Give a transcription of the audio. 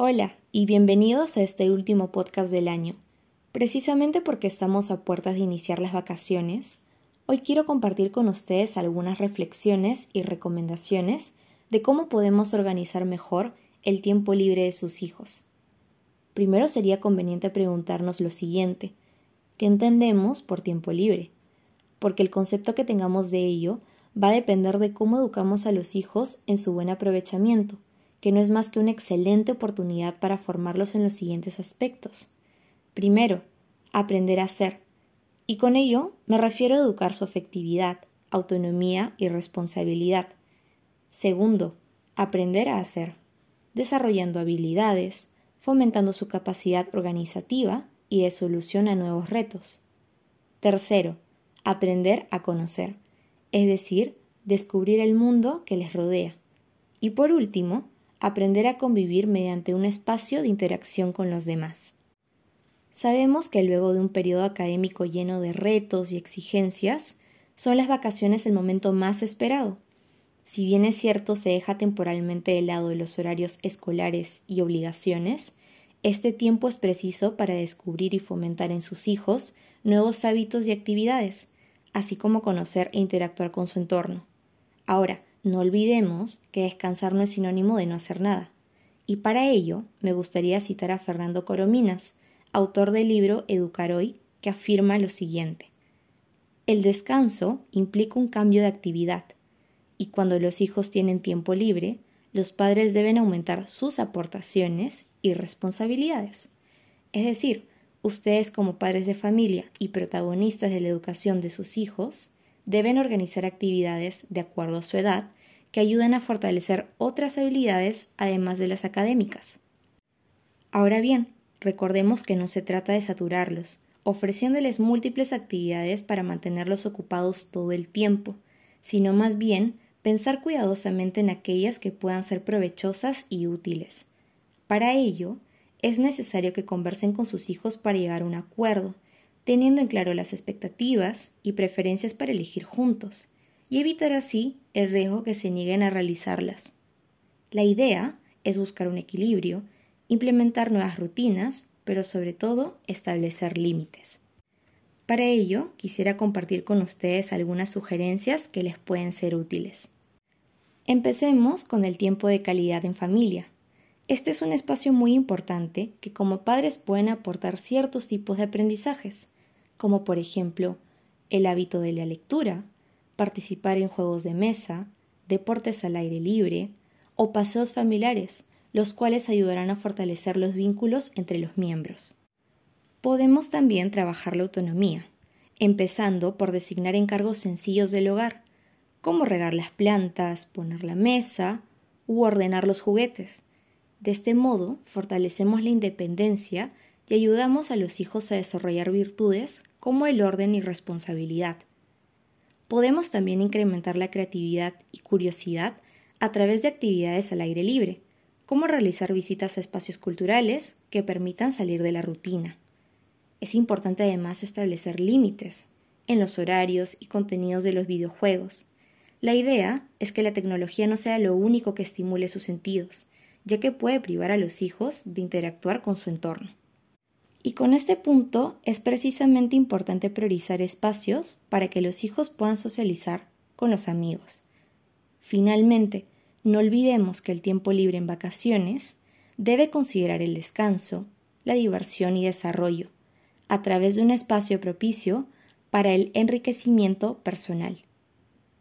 Hola y bienvenidos a este último podcast del año. Precisamente porque estamos a puertas de iniciar las vacaciones, hoy quiero compartir con ustedes algunas reflexiones y recomendaciones de cómo podemos organizar mejor el tiempo libre de sus hijos. Primero sería conveniente preguntarnos lo siguiente, ¿qué entendemos por tiempo libre? Porque el concepto que tengamos de ello va a depender de cómo educamos a los hijos en su buen aprovechamiento que no es más que una excelente oportunidad para formarlos en los siguientes aspectos. Primero, aprender a hacer. Y con ello me refiero a educar su afectividad, autonomía y responsabilidad. Segundo, aprender a hacer, desarrollando habilidades, fomentando su capacidad organizativa y de solución a nuevos retos. Tercero, aprender a conocer, es decir, descubrir el mundo que les rodea. Y por último, aprender a convivir mediante un espacio de interacción con los demás. Sabemos que luego de un periodo académico lleno de retos y exigencias, son las vacaciones el momento más esperado. Si bien es cierto se deja temporalmente de lado los horarios escolares y obligaciones, este tiempo es preciso para descubrir y fomentar en sus hijos nuevos hábitos y actividades, así como conocer e interactuar con su entorno. Ahora, no olvidemos que descansar no es sinónimo de no hacer nada. Y para ello me gustaría citar a Fernando Corominas, autor del libro Educar hoy, que afirma lo siguiente. El descanso implica un cambio de actividad, y cuando los hijos tienen tiempo libre, los padres deben aumentar sus aportaciones y responsabilidades. Es decir, ustedes como padres de familia y protagonistas de la educación de sus hijos, deben organizar actividades de acuerdo a su edad que ayuden a fortalecer otras habilidades además de las académicas. Ahora bien, recordemos que no se trata de saturarlos, ofreciéndoles múltiples actividades para mantenerlos ocupados todo el tiempo, sino más bien pensar cuidadosamente en aquellas que puedan ser provechosas y útiles. Para ello, es necesario que conversen con sus hijos para llegar a un acuerdo, teniendo en claro las expectativas y preferencias para elegir juntos, y evitar así el riesgo que se nieguen a realizarlas. La idea es buscar un equilibrio, implementar nuevas rutinas, pero sobre todo establecer límites. Para ello, quisiera compartir con ustedes algunas sugerencias que les pueden ser útiles. Empecemos con el tiempo de calidad en familia. Este es un espacio muy importante que como padres pueden aportar ciertos tipos de aprendizajes, como por ejemplo el hábito de la lectura, participar en juegos de mesa, deportes al aire libre o paseos familiares, los cuales ayudarán a fortalecer los vínculos entre los miembros. Podemos también trabajar la autonomía, empezando por designar encargos sencillos del hogar, como regar las plantas, poner la mesa u ordenar los juguetes. De este modo, fortalecemos la independencia y ayudamos a los hijos a desarrollar virtudes como el orden y responsabilidad. Podemos también incrementar la creatividad y curiosidad a través de actividades al aire libre, como realizar visitas a espacios culturales que permitan salir de la rutina. Es importante además establecer límites en los horarios y contenidos de los videojuegos. La idea es que la tecnología no sea lo único que estimule sus sentidos, ya que puede privar a los hijos de interactuar con su entorno. Y con este punto es precisamente importante priorizar espacios para que los hijos puedan socializar con los amigos. Finalmente, no olvidemos que el tiempo libre en vacaciones debe considerar el descanso, la diversión y desarrollo, a través de un espacio propicio para el enriquecimiento personal.